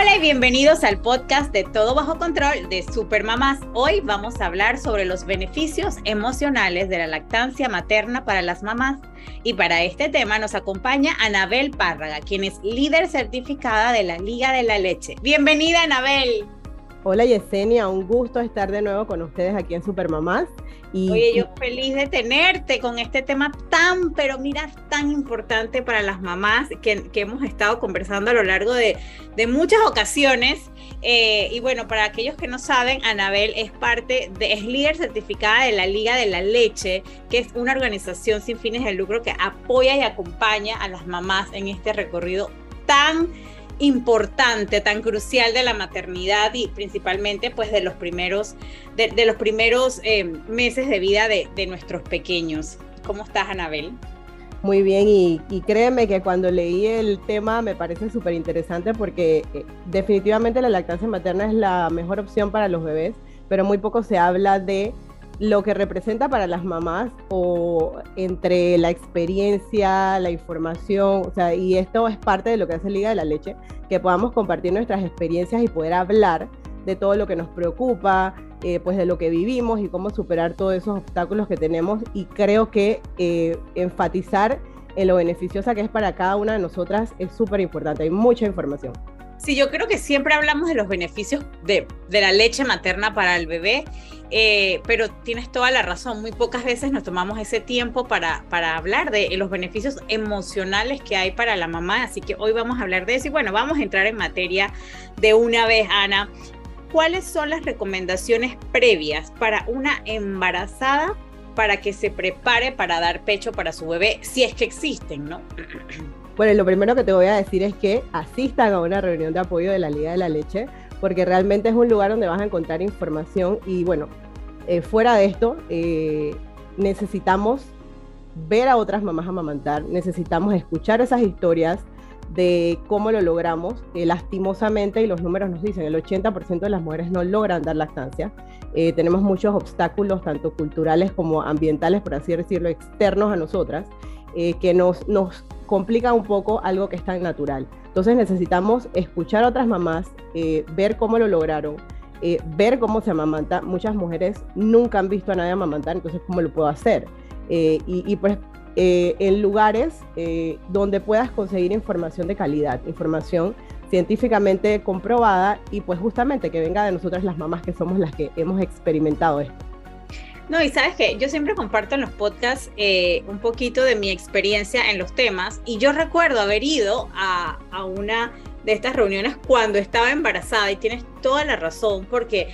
Hola y bienvenidos al podcast de Todo Bajo Control de Supermamás. Hoy vamos a hablar sobre los beneficios emocionales de la lactancia materna para las mamás. Y para este tema nos acompaña Anabel Párraga, quien es líder certificada de la Liga de la Leche. Bienvenida, Anabel. Hola Yesenia, un gusto estar de nuevo con ustedes aquí en Supermamás. Y, Oye, yo feliz de tenerte con este tema tan, pero mira, tan importante para las mamás que, hemos estado conversando a lo largo de, muchas ocasiones. Eh, y bueno, para aquellos que no saben, Anabel es parte de, es líder certificada de la Liga de la Leche, que es una organización sin fines de lucro que apoya y acompaña a las mamás en este recorrido tan importante, tan crucial de la maternidad y principalmente pues de los primeros, de, los primeros eh, meses de vida de, nuestros pequeños. ¿Cómo estás, Anabel? Muy bien, y, créeme que cuando leí el tema me parece súper interesante porque eh, definitivamente la lactancia materna es la mejor opción para los bebés, pero muy poco se habla de lo que representa para las mamás o entre la experiencia, la información, o sea, y esto es parte de lo que hace Liga de la Leche, que podamos compartir nuestras experiencias y poder hablar de todo lo que nos preocupa, eh, pues de lo que vivimos y cómo superar todos esos obstáculos que tenemos y creo que eh, enfatizar en lo beneficiosa que es para cada una de nosotras es súper importante, hay mucha información. Sí, yo creo que siempre hablamos de los beneficios de, de la leche materna para el bebé eh, pero tienes toda la razón, muy pocas veces nos tomamos ese tiempo para, para hablar de los beneficios emocionales que hay para la mamá, así que hoy vamos a hablar de eso y bueno, vamos a entrar en materia de una vez, Ana. ¿Cuáles son las recomendaciones previas para una embarazada para que se prepare para dar pecho para su bebé, si es que existen, ¿no? Bueno, lo primero que te voy a decir es que asistan a una reunión de apoyo de la Liga de la Leche porque realmente es un lugar donde vas a encontrar información y bueno, eh, fuera de esto, eh, necesitamos ver a otras mamás amamantar, necesitamos escuchar esas historias de cómo lo logramos. Eh, lastimosamente, y los números nos dicen, el 80% de las mujeres no logran dar lactancia. tenemos muchos obstáculos, tanto culturales como ambientales, por así decirlo, externos a nosotras, que nos, nos complican un poco algo que es tan natural. Entonces necesitamos escuchar a otras mamás, eh, ver cómo lo lograron, eh, ver cómo se amamanta. Muchas mujeres nunca han visto a nadie amamantar, entonces cómo lo puedo hacer. Eh, y, pues en lugares donde puedas conseguir información de calidad, información científicamente comprobada y pues justamente que venga de nosotras las mamás que somos las que hemos experimentado esto. No, y sabes que yo siempre comparto en los podcasts eh, un poquito de mi experiencia en los temas y yo recuerdo haber ido a, a una de estas reuniones cuando estaba embarazada y tienes toda la razón porque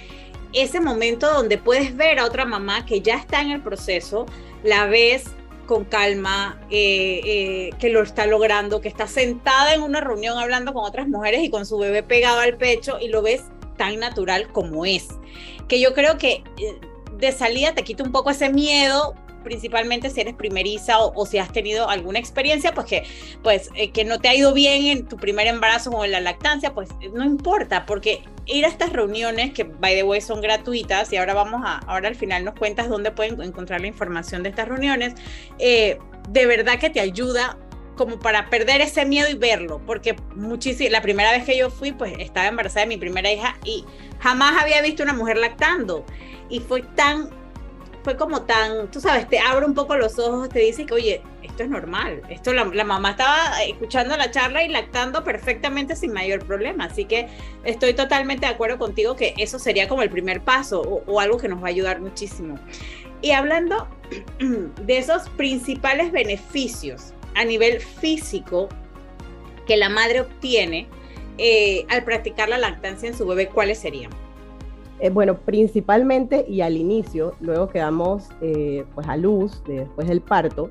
ese momento donde puedes ver a otra mamá que ya está en el proceso, la ves con calma, eh, eh, que lo está logrando, que está sentada en una reunión hablando con otras mujeres y con su bebé pegado al pecho y lo ves tan natural como es. Que yo creo que de salida te quita un poco ese miedo principalmente si eres primeriza o, si has tenido alguna experiencia, pues que, pues eh, que no te ha ido bien en tu primer embarazo o en la lactancia, pues no importa, porque ir a estas reuniones, que by the way son gratuitas, y ahora vamos a, ahora al final nos cuentas dónde pueden encontrar la información de estas reuniones, eh, de verdad que te ayuda como para perder ese miedo y verlo, porque muchísimo, la primera vez que yo fui, pues estaba embarazada de mi primera hija y jamás había visto una mujer lactando y fue tan, fue como tan, tú sabes, te abre un poco los ojos, te dice que, oye, esto es normal, esto la, mamá estaba escuchando la charla y lactando perfectamente sin mayor problema, así que estoy totalmente de acuerdo contigo que eso sería como el primer paso o, o algo que nos va a ayudar muchísimo. Y hablando de esos principales beneficios a nivel físico que la madre obtiene eh, al practicar la lactancia en su bebé, ¿cuáles serían? Eh, bueno, principalmente y al inicio, luego que damos eh, pues a luz después del parto,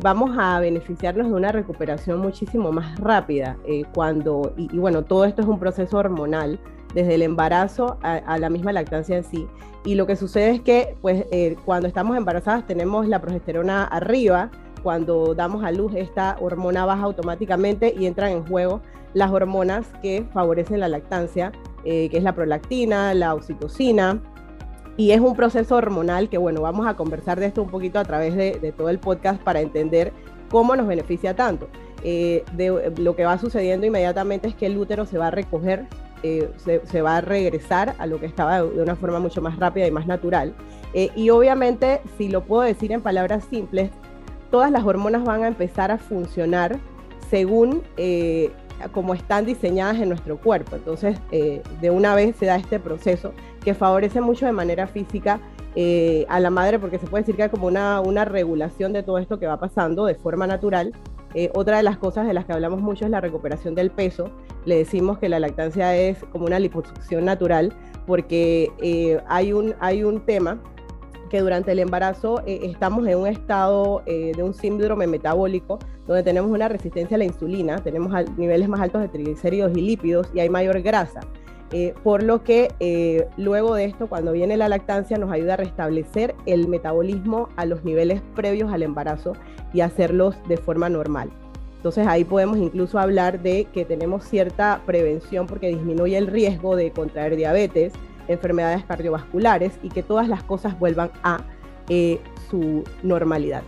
vamos a beneficiarnos de una recuperación muchísimo más rápida cuando, y, bueno, todo esto es un proceso hormonal desde el embarazo a, la misma lactancia en sí. Y lo que sucede es que pues cuando estamos embarazadas tenemos la progesterona arriba, cuando damos a luz esta hormona baja automáticamente y entran en juego las hormonas que favorecen la lactancia, que es la prolactina, la oxitocina, y es un proceso hormonal que, bueno, vamos a conversar de esto un poquito a través de, todo el podcast para entender cómo nos beneficia tanto. Eh, de, lo que va sucediendo inmediatamente es que el útero se va a recoger, eh, se, va a regresar a lo que estaba de, una forma mucho más rápida y más natural. Eh, y obviamente, si lo puedo decir en palabras simples, todas las hormonas van a empezar a funcionar según como están diseñadas en nuestro cuerpo. Entonces, de una vez se da este proceso que favorece mucho de manera física eh, a la madre, porque se puede decir que hay como una, una regulación de todo esto que va pasando de forma natural. Eh, otra de las cosas de las que hablamos mucho es la recuperación del peso. Le decimos que la lactancia es como una liposucción natural, porque eh, hay, un, hay un tema que durante el embarazo estamos en un estado de un síndrome metabólico donde tenemos una resistencia a la insulina, tenemos niveles más altos de triglicéridos y lípidos y hay mayor grasa. Eh, por lo que eh, luego de esto, cuando viene la lactancia, nos ayuda a restablecer el metabolismo a los niveles previos al embarazo y hacerlos de forma normal. Entonces ahí podemos incluso hablar de que tenemos cierta prevención porque disminuye el riesgo de contraer diabetes, enfermedades cardiovasculares y que todas las cosas vuelvan a eh, su normalidad.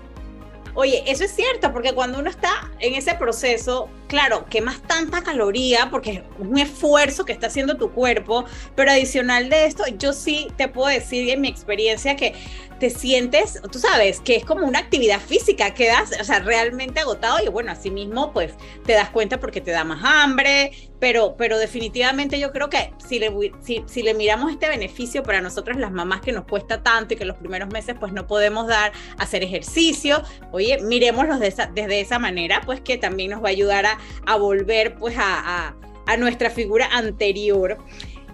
Oye, eso es cierto, porque cuando uno está en ese proceso, claro, quemas tanta caloría porque es un esfuerzo que está haciendo tu cuerpo, pero adicional de esto, yo sí te puedo decir en mi experiencia que te sientes, tú sabes, que es como una actividad física, quedas, o sea, realmente agotado y bueno, así mismo pues te das cuenta porque te da más hambre, pero, pero definitivamente yo creo que si le, si, si le miramos este beneficio para nosotros las mamás que nos cuesta tanto y que los primeros meses pues no podemos dar, hacer ejercicio, oye, miremoslos de esa, desde esa manera, pues que también nos va a ayudar a, a volver pues a, a, a nuestra figura anterior.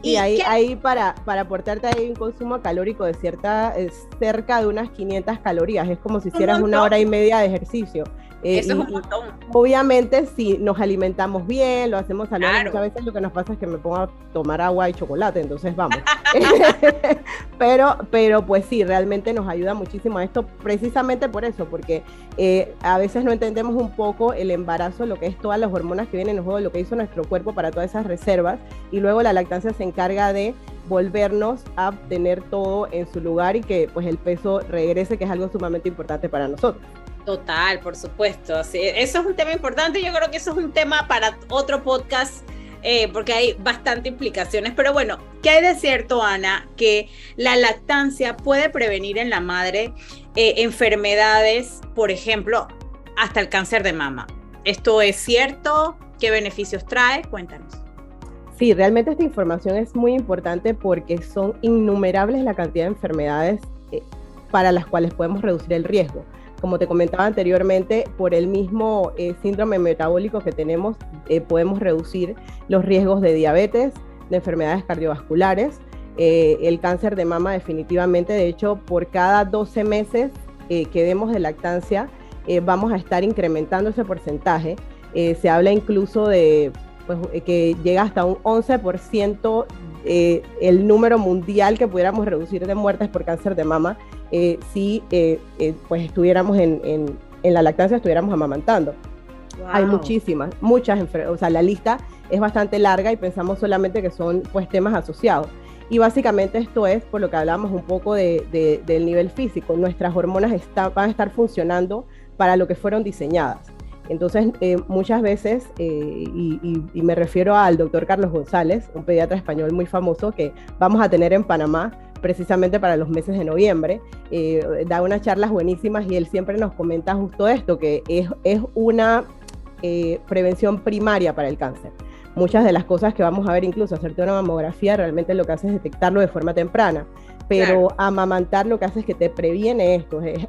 Y, ahí, ahí para, para aportarte ahí un consumo calórico de cierta, cerca de unas 500 calorías. Es como si hicieras una hora y media de ejercicio. Eh, Eso es un montón. Obviamente, si nos alimentamos bien, lo hacemos saludable, muchas veces lo que nos pasa es que me pongo a tomar agua y chocolate, entonces vamos. pero, pero pues sí, realmente nos ayuda muchísimo a esto, precisamente por eso, porque eh, a veces no entendemos un poco el embarazo, lo que es todas las hormonas que vienen en juego, lo que hizo nuestro cuerpo para todas esas reservas, y luego la lactancia se encarga de volvernos a tener todo en su lugar y que pues el peso regrese, que es algo sumamente importante para nosotros. Total, por supuesto. Sí, eso es un tema importante. Yo creo que eso es un tema para otro podcast. Eh, porque hay bastante implicaciones. Pero bueno, ¿qué hay de cierto, Ana? Que la lactancia puede prevenir en la madre eh, enfermedades, por ejemplo, hasta el cáncer de mama. ¿Esto es cierto? ¿Qué beneficios trae? Cuéntanos. Sí, realmente esta información es muy importante porque son innumerables la cantidad de enfermedades eh, para las cuales podemos reducir el riesgo como te comentaba anteriormente, por el mismo eh, síndrome metabólico que tenemos, eh, podemos reducir los riesgos de diabetes, de enfermedades cardiovasculares, eh, el cáncer de mama definitivamente. De hecho, por cada 12 meses que demos de lactancia, vamos a estar incrementando ese porcentaje. se habla incluso de pues, que llega hasta un 11% el número mundial que pudiéramos reducir de muertes por cáncer de mama eh, si eh, eh, pues estuviéramos en, en, la lactancia, estuviéramos amamantando. Hay muchísimas, muchas enfermedades, o sea, la lista es bastante larga y pensamos solamente que son pues temas asociados. Y básicamente esto es por lo que hablamos un poco de, del nivel físico. Nuestras hormonas van a estar funcionando para lo que fueron diseñadas. Entonces, muchas veces, y, y, me refiero al doctor Carlos González, un pediatra español muy famoso que vamos a tener en Panamá, precisamente para los meses de noviembre. Eh, da unas charlas buenísimas y él siempre nos comenta justo esto, que es, es una eh, prevención primaria para el cáncer. Muchas de las cosas que vamos a ver, incluso hacerte una mamografía, realmente lo que hace es detectarlo de forma temprana. Pero amamantar lo que hace es que te previene esto. Es,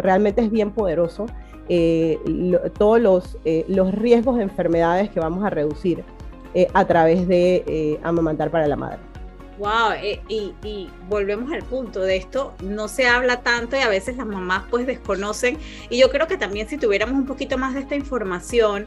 realmente es bien poderoso eh, todos los, los riesgos de enfermedades que vamos a reducir a través de amamantar para la madre. Wow, eh, y, volvemos al punto de esto, no se habla tanto y a veces las mamás pues desconocen y yo creo que también si tuviéramos un poquito más de esta información,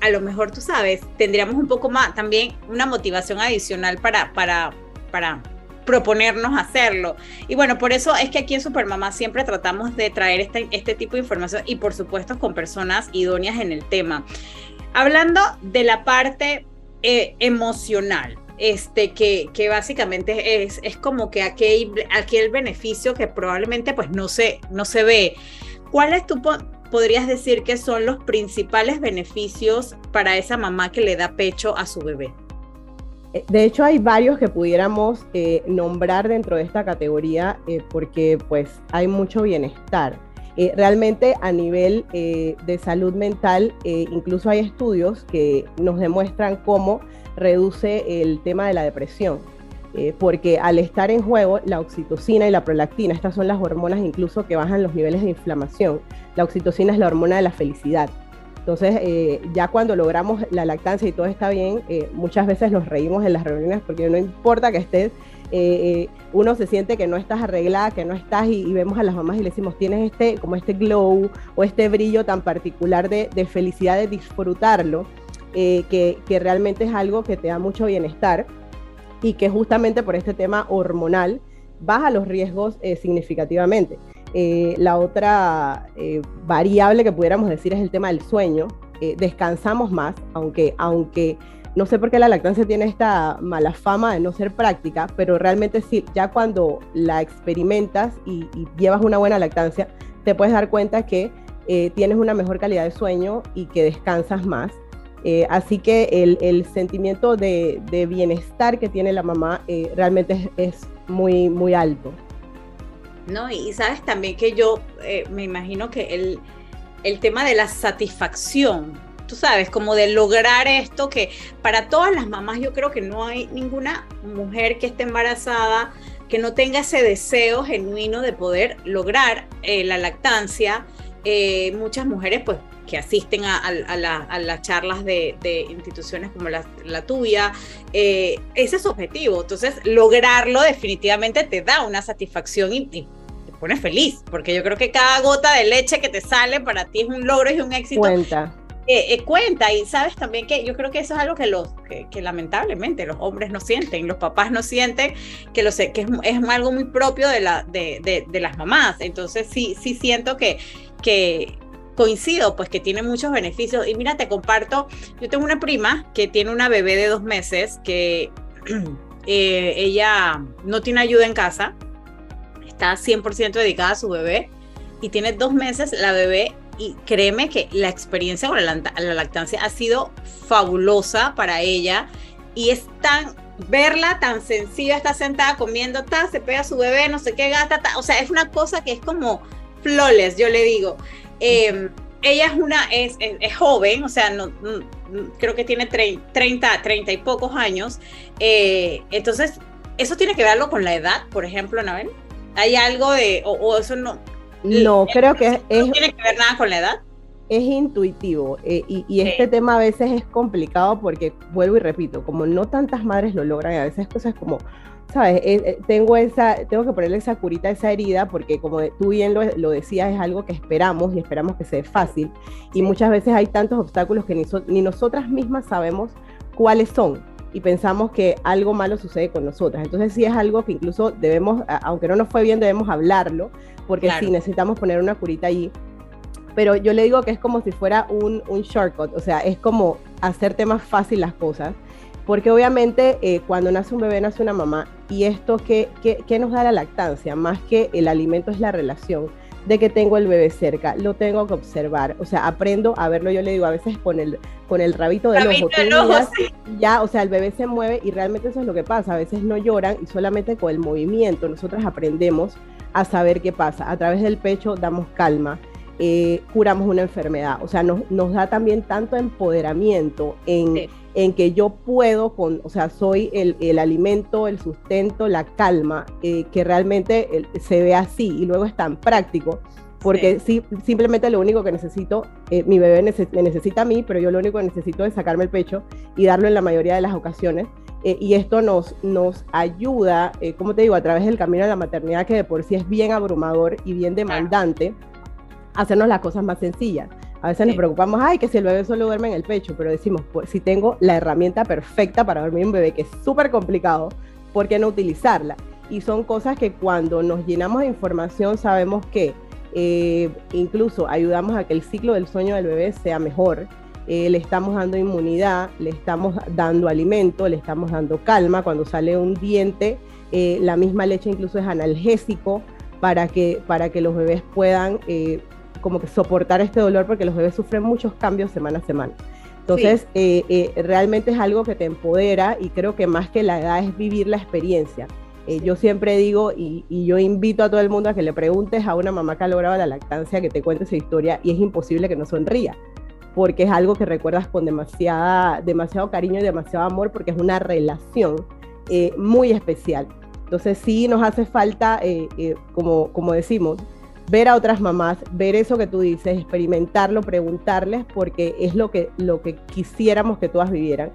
a lo mejor tú sabes, tendríamos un poco más también una motivación adicional para, para, para proponernos hacerlo. Y bueno, por eso es que aquí en Supermamá siempre tratamos de traer este, este tipo de información y por supuesto con personas idóneas en el tema. Hablando de la parte eh, emocional, este, que, que básicamente es, es como que aquel, aquel beneficio que probablemente pues no se, no se ve. ¿Cuáles tú podrías decir que son los principales beneficios para esa mamá que le da pecho a su bebé? Eh, de hecho, hay varios que pudiéramos eh, nombrar dentro de esta categoría eh, porque pues hay mucho bienestar. realmente a nivel de salud mental, incluso hay estudios que nos demuestran cómo reduce el tema de la depresión. porque al estar en juego, la oxitocina y la prolactina, estas son las hormonas incluso que bajan los niveles de inflamación. La oxitocina es la hormona de la felicidad. Entonces, eh, ya cuando logramos la lactancia y todo está bien, eh, muchas veces nos reímos en las reuniones porque no importa que estés, eh, uno se siente que no estás arreglada, que no estás y, vemos a las mamás y le decimos, tienes este, como este glow o este brillo tan particular de, felicidad, de disfrutarlo, que, que, realmente es algo que te da mucho bienestar y que justamente por este tema hormonal baja los riesgos significativamente. Eh, la otra eh, variable que pudiéramos decir es el tema del sueño. Eh, descansamos más, aunque, aunque no sé por qué la lactancia tiene esta mala fama de no ser práctica, pero realmente sí, ya cuando la experimentas y, llevas una buena lactancia, te puedes dar cuenta que tienes una mejor calidad de sueño y que descansas más. así que el, sentimiento de, bienestar que tiene la mamá realmente es, es, muy, muy alto. ¿No? Y, sabes también que yo eh, me imagino que el, el tema de la satisfacción, tú sabes, como de lograr esto que para todas las mamás yo creo que no hay ninguna mujer que esté embarazada que no tenga ese deseo genuino de poder lograr eh, la lactancia. Eh, muchas mujeres pues que asisten a, las charlas de, instituciones como la, tuya. ese es su objetivo. Entonces, lograrlo definitivamente te da una satisfacción y, pones feliz, porque yo creo que cada gota de leche que te sale para ti es un logro y un éxito. Cuenta. Eh, eh, cuenta y sabes también que yo creo que eso es algo que los que, lamentablemente los hombres no sienten los papás no sienten que lo sé que es, es, algo muy propio de la de, de, las mamás entonces sí sí siento que que coincido pues que tiene muchos beneficios y mira te comparto yo tengo una prima que tiene una bebé de dos meses que eh, ella no tiene ayuda en casa está 100% dedicada a su bebé y tiene dos meses la bebé y créeme que la experiencia con la, lactancia ha sido fabulosa para ella y es tan verla tan sencilla, está sentada comiendo, ta, se pega a su bebé, no sé qué gata, o sea, es una cosa que es como flores, yo le digo. Em, ella es una, es, es, joven, o sea, no, creo que tiene 30, 30 y pocos años. Eh, entonces, ¿eso tiene que ver algo con la edad, por ejemplo, Anabel? ¿Hay algo de, o, eso no? No, creo que es... No tiene que ver nada con la edad. Es intuitivo eh, y, este tema a veces es complicado porque, vuelvo y repito, como no tantas madres lo logran, a veces cosas como, ¿sabes? Eh, eh, tengo, esa, tengo que ponerle esa curita a esa herida porque como tú bien lo, lo decías, es algo que esperamos y esperamos que sea fácil y muchas veces hay tantos obstáculos que ni, ni nosotras mismas sabemos cuáles son y pensamos que algo malo sucede con nosotras. Entonces sí es algo que incluso debemos, aunque no nos fue bien, debemos hablarlo, porque sí necesitamos poner una curita allí. Pero yo le digo que es como si fuera un, un shortcut, o sea, es como hacerte más fácil las cosas. Porque obviamente eh, cuando nace un bebé nace una mamá y esto ¿qué, qué, qué nos da la lactancia, más que el alimento es la relación de que tengo el bebé cerca, lo tengo que observar, o sea, aprendo a verlo, yo le digo a veces con el, con el rabito del ojo, ya, o sea, el bebé se mueve y realmente eso es lo que pasa, a veces no lloran y solamente con el movimiento nosotros aprendemos a saber qué pasa, a través del pecho damos calma, eh, curamos una enfermedad, o sea, nos, nos da también tanto empoderamiento en en que yo puedo, con, o sea, soy el, el alimento, el sustento, la calma, eh, que realmente se ve así y luego es tan práctico, porque sí. simplemente lo único que necesito, eh, mi bebé me necesita a mí, pero yo lo único que necesito es sacarme el pecho y darlo en la mayoría de las ocasiones. Eh, y esto nos, nos ayuda, como te digo, a través del camino de la maternidad, que de por sí es bien abrumador y bien demandante, hacernos las cosas más sencillas. A veces nos preocupamos, ay, que si el bebé solo duerme en el pecho, pero decimos, pues, si tengo la herramienta perfecta para dormir un bebé, que es súper complicado, ¿por qué no utilizarla? y son cosas que cuando nos llenamos de información sabemos que eh, incluso ayudamos a que el ciclo del sueño del bebé sea mejor. Eh, le estamos dando inmunidad, le estamos dando alimento, le estamos dando calma. Cuando sale un diente, eh, la misma leche incluso es analgésico para que, para que los bebés puedan como que soportar este dolor porque los bebés sufren muchos cambios semana a semana. Entonces, realmente es algo que te empodera y creo que más que la edad es vivir la experiencia. Eh, yo siempre digo y, yo invito a todo el mundo a que le preguntes a una mamá que ha logrado la lactancia que te cuente esa historia y es imposible que no sonría, porque es algo que recuerdas con demasiada, demasiado cariño y demasiado amor, porque es una relación eh, muy especial. Entonces sí nos hace falta, eh, como, como decimos, ver a otras mamás, ver eso que tú dices, experimentarlo, preguntarles, porque es lo que, lo que quisiéramos que todas vivieran,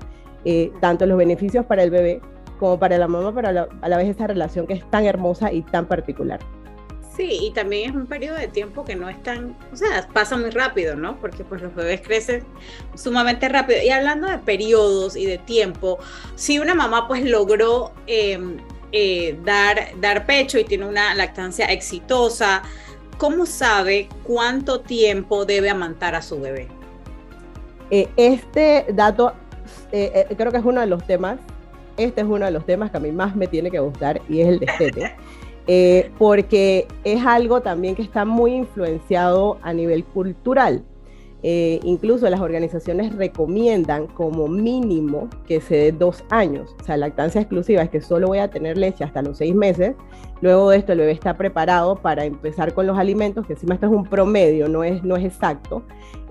tanto los beneficios para el bebé como para la mamá, pero a la, vez esa relación que es tan hermosa y tan particular. Sí, y también es un periodo de tiempo que no es tan, o sea, pasa muy rápido, ¿no? Porque pues los bebés crecen sumamente rápido. Y hablando de periodos y de tiempo, si una mamá pues logró em, eh, dar, dar pecho y tiene una lactancia exitosa, ¿cómo sabe cuánto tiempo debe amantar a su bebé? Eh, este dato eh, creo que es uno de los temas este es uno de los temas que a mí más me tiene que gustar y es el destete. Eh, porque es algo también que está muy influenciado a nivel cultural. Eh, incluso las organizaciones recomiendan como mínimo que se dé dos años. O sea, lactancia exclusiva es que solo voy a tener leche hasta los seis meses. Luego de esto el bebé está preparado para empezar con los alimentos, que encima esto es un promedio, no es, no es exacto,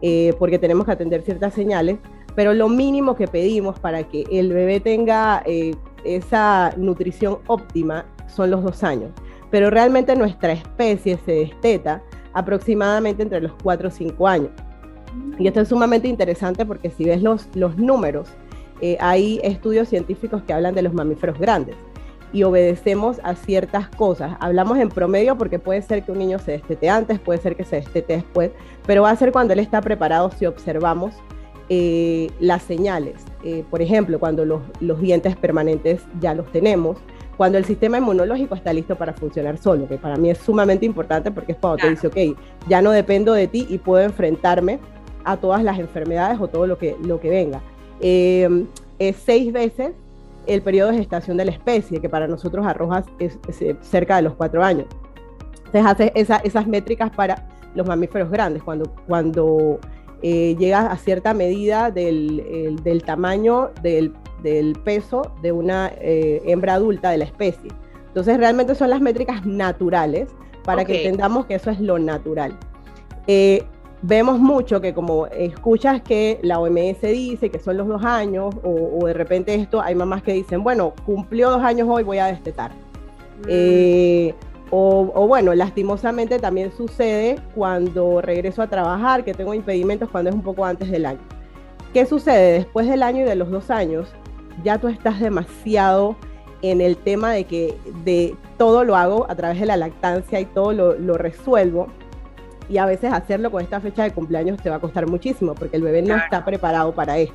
eh, porque tenemos que atender ciertas señales pero lo mínimo que pedimos para que el bebé tenga eh, esa nutrición óptima son los dos años. Pero realmente nuestra especie se desteta aproximadamente entre los 4 o 5 años. Y esto es sumamente interesante porque si ves los, los números, eh, hay estudios científicos que hablan de los mamíferos grandes y obedecemos a ciertas cosas. Hablamos en promedio porque puede ser que un niño se destete antes, puede ser que se destete después, pero va a ser cuando él está preparado si observamos eh, las señales. Eh, por ejemplo, cuando los, dientes permanentes ya los tenemos, cuando el sistema inmunológico está listo para funcionar solo, que para mí es sumamente importante porque es cuando te dice, ok, ya no dependo de ti y puedo enfrentarme a todas las enfermedades o todo lo que, lo que venga. Em, es seis veces el periodo de gestación de la especie, que para nosotros arroja es, cerca de los cuatro años. Entonces hace esas métricas para los mamíferos grandes, cuando, cuando eh, llega a cierta medida del, tamaño del, peso de una eh, hembra adulta de la especie. Entonces realmente son las métricas naturales para que entendamos que eso es lo natural. Eh, vemos mucho que como escuchas que la OMS dice que son los dos años o, de repente esto, hay mamás que dicen, bueno, cumplió dos años hoy, voy a destetar. Mm. O, bueno, lastimosamente también sucede cuando regreso a trabajar, que tengo impedimentos cuando es un poco antes del año. ¿Qué sucede? Después del año y de los dos años, ya tú estás demasiado en el tema de que de todo lo hago a través de la lactancia y todo lo, lo resuelvo. Y a veces hacerlo con esta fecha de cumpleaños te va a costar muchísimo porque el bebé no está preparado para esto.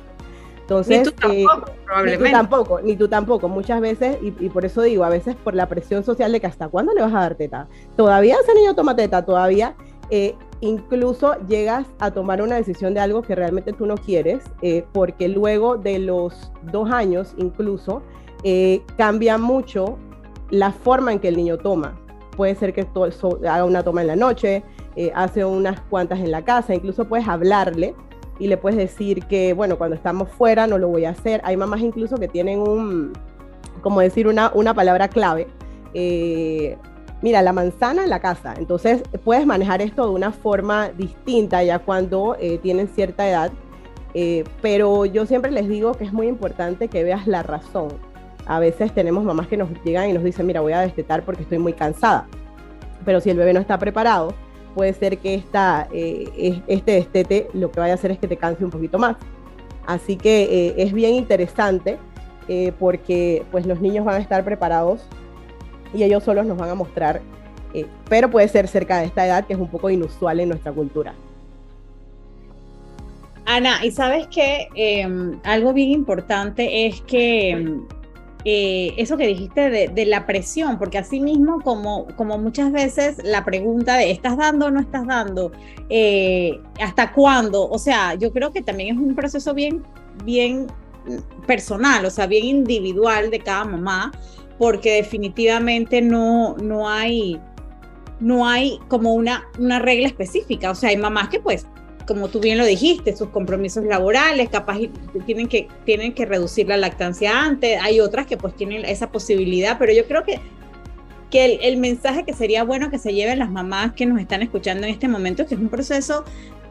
Entonces, ni tú tampoco, probablemente. Ni tú tampoco, ni tú tampoco. Muchas veces, y, por eso digo, a veces por la presión social de que hasta cuándo le vas a dar teta. Todavía ese niño toma teta, todavía. Eh, incluso llegas a tomar una decisión de algo que realmente tú no quieres, eh, porque luego de los dos años incluso eh, cambia mucho la forma en que el niño toma. Puede ser que haga una toma en la noche, hace unas cuantas en la casa, incluso puedes hablarle y le puedes decir que, bueno, cuando estamos fuera no lo voy a hacer. Hay mamás incluso que tienen un, como decir, una, una palabra clave. Eh, mira, la manzana en la casa. Entonces puedes manejar esto de una forma distinta ya cuando eh, tienen cierta edad. Eh, pero yo siempre les digo que es muy importante que veas la razón. A veces tenemos mamás que nos llegan y nos dicen, mira, voy a destetar porque estoy muy cansada. Pero si el bebé no está preparado, puede ser que esta, eh, este destete lo que vaya a hacer es que te canse un poquito más. Así que eh, es bien interesante eh, porque pues los niños van a estar preparados y ellos solos nos van a mostrar, pero puede ser cerca de esta edad que es un poco inusual en nuestra cultura. Ana, y sabes que em, algo bien importante es que em, eh, eso que dijiste de, la presión, porque así mismo como, como muchas veces la pregunta de ¿estás dando o no estás dando? Eh, ¿Hasta cuándo? O sea, yo creo que también es un proceso bien, bien personal, o sea, bien individual de cada mamá, porque definitivamente no, no hay no hay como una, una regla específica. O sea, hay mamás que pues como tú bien lo dijiste, sus compromisos laborales, capaz tienen que, tienen que reducir la lactancia antes, hay otras que pues tienen esa posibilidad, pero yo creo que, que el, mensaje que sería bueno que se lleven las mamás que nos están escuchando en este momento es que es un proceso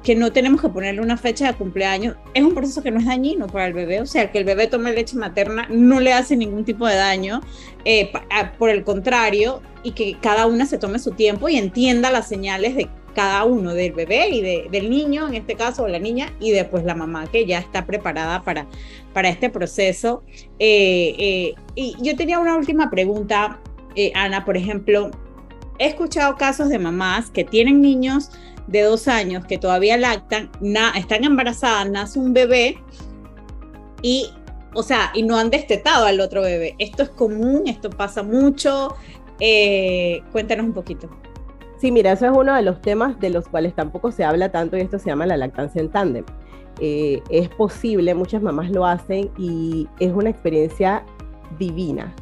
que no tenemos que ponerle una fecha de cumpleaños, es un proceso que no es dañino para el bebé, o sea, que el bebé tome leche materna no le hace ningún tipo de daño, eh, por el contrario, y que cada una se tome su tiempo y entienda las señales de cada uno, del bebé y de, del niño, en este caso, o la niña, y después la mamá que ya está preparada para, para este proceso. Eh, eh, y yo tenía una última pregunta, eh, Ana, por ejemplo, he escuchado casos de mamás que tienen niños de dos años que todavía lactan, están embarazadas, nace un bebé y, o sea, y no han destetado al otro bebé. Esto es común, esto pasa mucho. cuéntanos un poquito. Sí, mira, eso es uno de los temas de los cuales tampoco se habla tanto y esto se llama la lactancia en tándem. Eh, es posible, muchas mamás lo hacen y es una experiencia divina.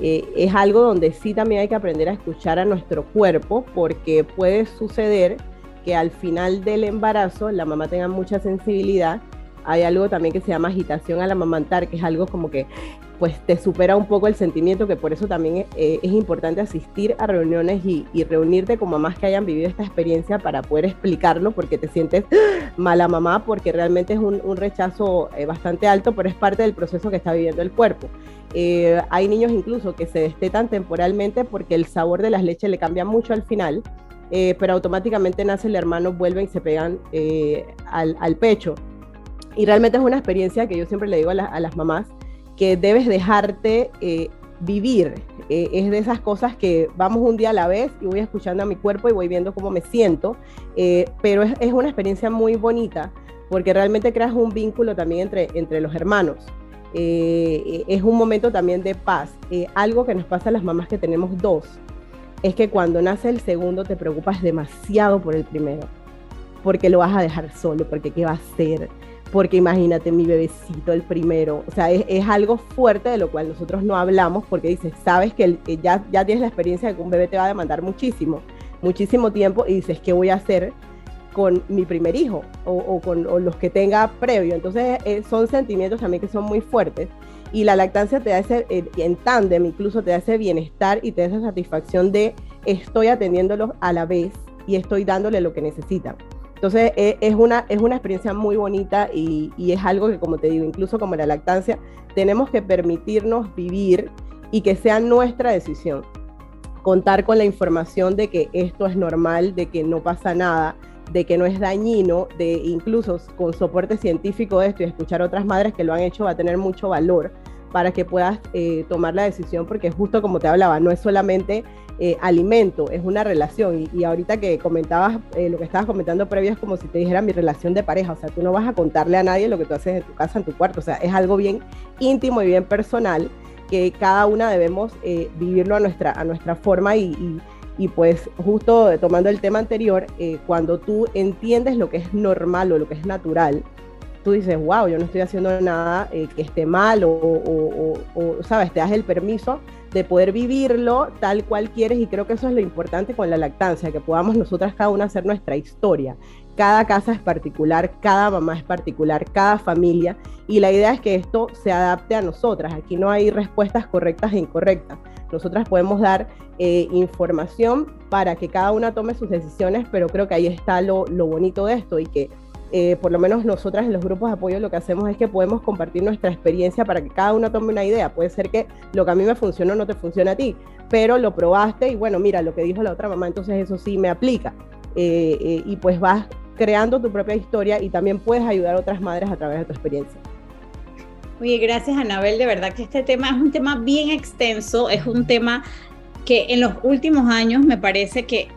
Eh, es algo donde sí también hay que aprender a escuchar a nuestro cuerpo porque puede suceder que al final del embarazo la mamá tenga mucha sensibilidad. Hay algo también que se llama agitación al amamantar, que es algo como que pues te supera un poco el sentimiento, que por eso también eh, es importante asistir a reuniones y, reunirte con mamás que hayan vivido esta experiencia para poder explicarlo, porque te sientes mala mamá, porque realmente es un, rechazo eh, bastante alto, pero es parte del proceso que está viviendo el cuerpo. Eh, hay niños incluso que se destetan temporalmente porque el sabor de las leches le cambia mucho al final, pero automáticamente nace el hermano, vuelven y se pegan al, pecho. Y realmente es una experiencia que yo siempre le digo a las mamás, que debes dejarte eh, vivir. Eh, es de esas cosas que vamos un día a la vez y voy escuchando a mi cuerpo y voy viendo cómo me siento, eh, pero es, una experiencia muy bonita porque realmente creas un vínculo también entre, entre los hermanos. es un momento también de paz. algo que nos pasa a las mamás que tenemos dos es que cuando nace el segundo te preocupas demasiado por el primero, porque lo vas a dejar solo, porque qué va a hacer, porque imagínate mi bebecito, el primero, o sea, es, algo fuerte de lo cual nosotros no hablamos porque dices, sabes que ya, ya tienes la experiencia de que un bebé te va a demandar muchísimo, muchísimo tiempo y dices, ¿qué voy a hacer con mi primer hijo o, con los que tenga previo? Entonces eh, son sentimientos también que son muy fuertes y la lactancia te da ese, eh, en tándem incluso te da ese bienestar y te da esa satisfacción de estoy atendiéndolos a la vez y estoy dándole lo que necesitan. Entonces e, es, una, es una experiencia muy bonita y, es algo que, como te digo, incluso como la lactancia, tenemos que permitirnos vivir y que sea nuestra decisión. Contar con la información de que esto es normal, de que no pasa nada, de que no es dañino, de incluso con soporte científico de esto y escuchar otras madres que lo han hecho va a tener mucho valor para que puedas eh, tomar la decisión, porque justo como te hablaba, no es solamente eh, alimento, es una relación. Y, ahorita que comentabas, eh, lo que estabas comentando previo es como si te dijera mi relación de pareja, o sea, tú no vas a contarle a nadie lo que tú haces en tu casa, en tu cuarto, o sea, es algo bien íntimo y bien personal que cada una debemos eh, vivirlo a nuestra, a nuestra forma. Y, y, pues justo tomando el tema anterior, cuando tú entiendes lo que es normal o lo que es natural, tú dices, wow, yo no estoy haciendo nada que esté mal o, o, o, sabes, te das el permiso de poder vivirlo tal cual quieres y creo que eso es lo importante con la lactancia, que podamos nosotras cada una hacer nuestra historia. Cada casa es particular, cada mamá es particular, cada familia y la idea es que esto se adapte a nosotras. Aquí no hay respuestas correctas e incorrectas. Nosotras podemos dar eh, información para que cada una tome sus decisiones, pero creo que ahí está lo, lo bonito de esto y que eh, por lo menos nosotras en los grupos de apoyo lo que hacemos es que podemos compartir nuestra experiencia para que cada uno tome una idea. Puede ser que lo que a mí me funcionó no te funcione a ti, pero lo probaste y bueno, mira, lo que dijo la otra mamá, entonces eso sí me aplica. Eh, eh, y pues vas creando tu propia historia y también puedes ayudar a otras madres a través de tu experiencia. Oye, gracias Anabel, de verdad que este tema es un tema bien extenso, es un tema que en los últimos años me parece que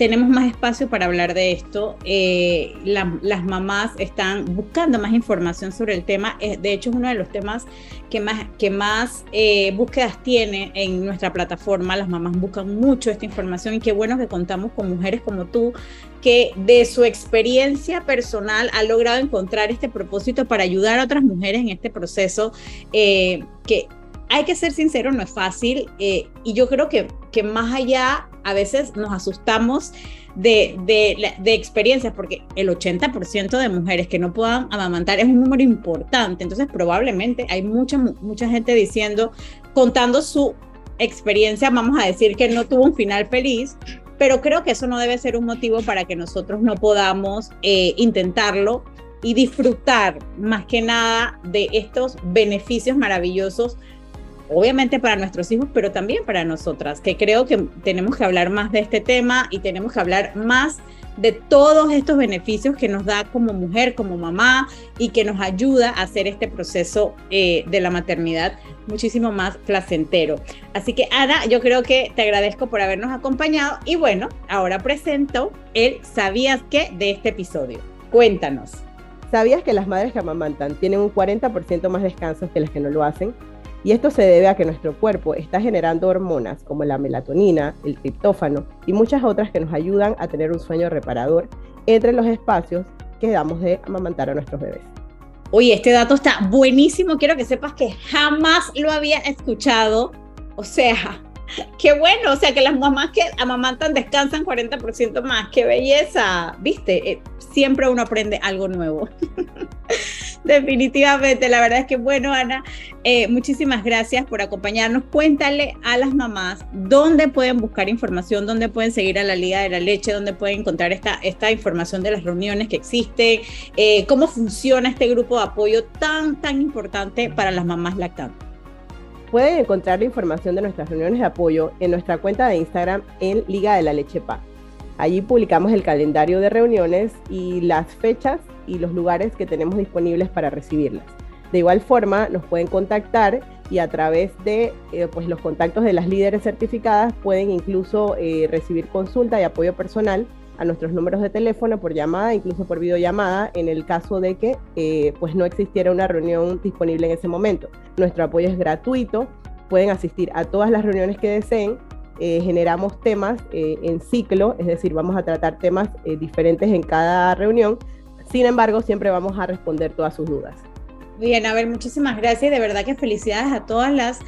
tenemos más espacio para hablar de esto. Eh, las mamás están buscando más información sobre el tema. De hecho, es uno de los temas que más, que más eh, búsquedas tiene en nuestra plataforma. Las mamás buscan mucho esta información y qué bueno que contamos con mujeres como tú que de su experiencia personal ha logrado encontrar este propósito para ayudar a otras mujeres en este proceso que hay que ser sincero, no es fácil y yo creo que, que más allá a veces nos asustamos de, de, experiencias, porque el 80% de mujeres que no puedan amamantar es un número importante, entonces probablemente hay mucha, mucha gente diciendo, contando su experiencia, vamos a decir que no tuvo un final feliz, pero creo que eso no debe ser un motivo para que nosotros no podamos eh, intentarlo y disfrutar más que nada de estos beneficios maravillosos obviamente para nuestros hijos, pero también para nosotras, que creo que tenemos que hablar más de este tema y tenemos que hablar más de todos estos beneficios que nos da como mujer, como mamá y que nos ayuda a hacer este proceso eh, de la maternidad muchísimo más placentero. Así que Ana, yo creo que te agradezco por habernos acompañado y bueno, ahora presento el ¿Sabías qué? de este episodio. Cuéntanos. ¿Sabías que las madres que amamantan tienen un 40% más descansos que las que no lo hacen? Y esto se debe a que nuestro cuerpo está generando hormonas como la melatonina, el triptófano y muchas otras que nos ayudan a tener un sueño reparador entre los espacios que damos de amamantar a nuestros bebés. Oye, este dato está buenísimo. Quiero que sepas que jamás lo había escuchado. O sea, qué bueno. O sea, que las mamás que amamantan descansan 40% más. Qué belleza. Viste, eh, siempre uno aprende algo nuevo. Definitivamente, la verdad es que bueno, Ana, eh, muchísimas gracias por acompañarnos. Cuéntale a las mamás dónde pueden buscar información, dónde pueden seguir a la Liga de la Leche, dónde pueden encontrar esta, esta información de las reuniones que existen, eh, cómo funciona este grupo de apoyo tan, tan importante para las mamás lactantes. Pueden encontrar la información de nuestras reuniones de apoyo en nuestra cuenta de Instagram en Liga de la Leche Pa. Allí publicamos el calendario de reuniones y las fechas y los lugares que tenemos disponibles para recibirlas. De igual forma, nos pueden contactar y a través de eh, pues los contactos de las líderes certificadas pueden incluso eh, recibir consulta y apoyo personal a nuestros números de teléfono por llamada, incluso por videollamada, en el caso de que eh, pues no existiera una reunión disponible en ese momento. Nuestro apoyo es gratuito, pueden asistir a todas las reuniones que deseen. generamos temas en ciclo, es decir, vamos a tratar temas diferentes en cada reunión sin embargo, siempre vamos a responder todas sus dudas. Bien, a ver, muchísimas gracias y de verdad que felicidades a todas las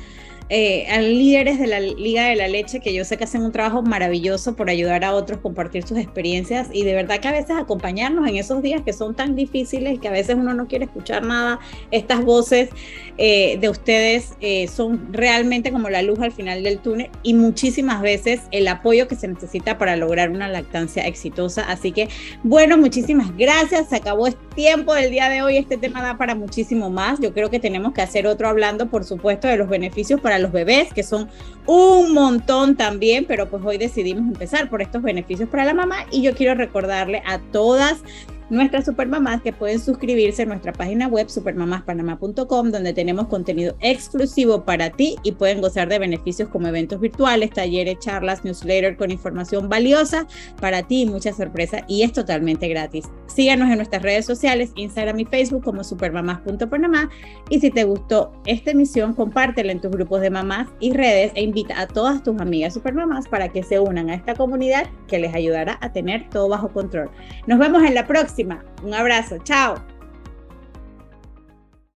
eh, a líderes de la Liga de la Leche, que yo sé que hacen un trabajo maravilloso por ayudar a otros, compartir sus experiencias y de verdad que a veces acompañarnos en esos días que son tan difíciles, que a veces uno no quiere escuchar nada, estas voces eh, de ustedes eh, son realmente como la luz al final del túnel y muchísimas veces el apoyo que se necesita para lograr una lactancia exitosa. Así que, bueno, muchísimas gracias. Se acabó el tiempo del día de hoy. Este tema da para muchísimo más. Yo creo que tenemos que hacer otro hablando, por supuesto, de los beneficios para los bebés, que son un montón también, pero pues hoy decidimos empezar por estos beneficios para la mamá. Y yo quiero recordarle a todas nuestras supermamás que pueden suscribirse a nuestra página web supermamaspanamá.com donde tenemos contenido exclusivo para ti y pueden gozar de beneficios como eventos virtuales, talleres, charlas, newsletter con información valiosa para ti y mucha sorpresa y es totalmente gratis. Síganos en nuestras redes sociales, Instagram y Facebook como supermamás.panamá y si te gustó esta emisión, compártela en tus grupos de mamás y redes e invita a todas tus amigas supermamás para que se unan a esta comunidad que les ayudará a tener todo bajo control. Nos vemos en la un abrazo, chao.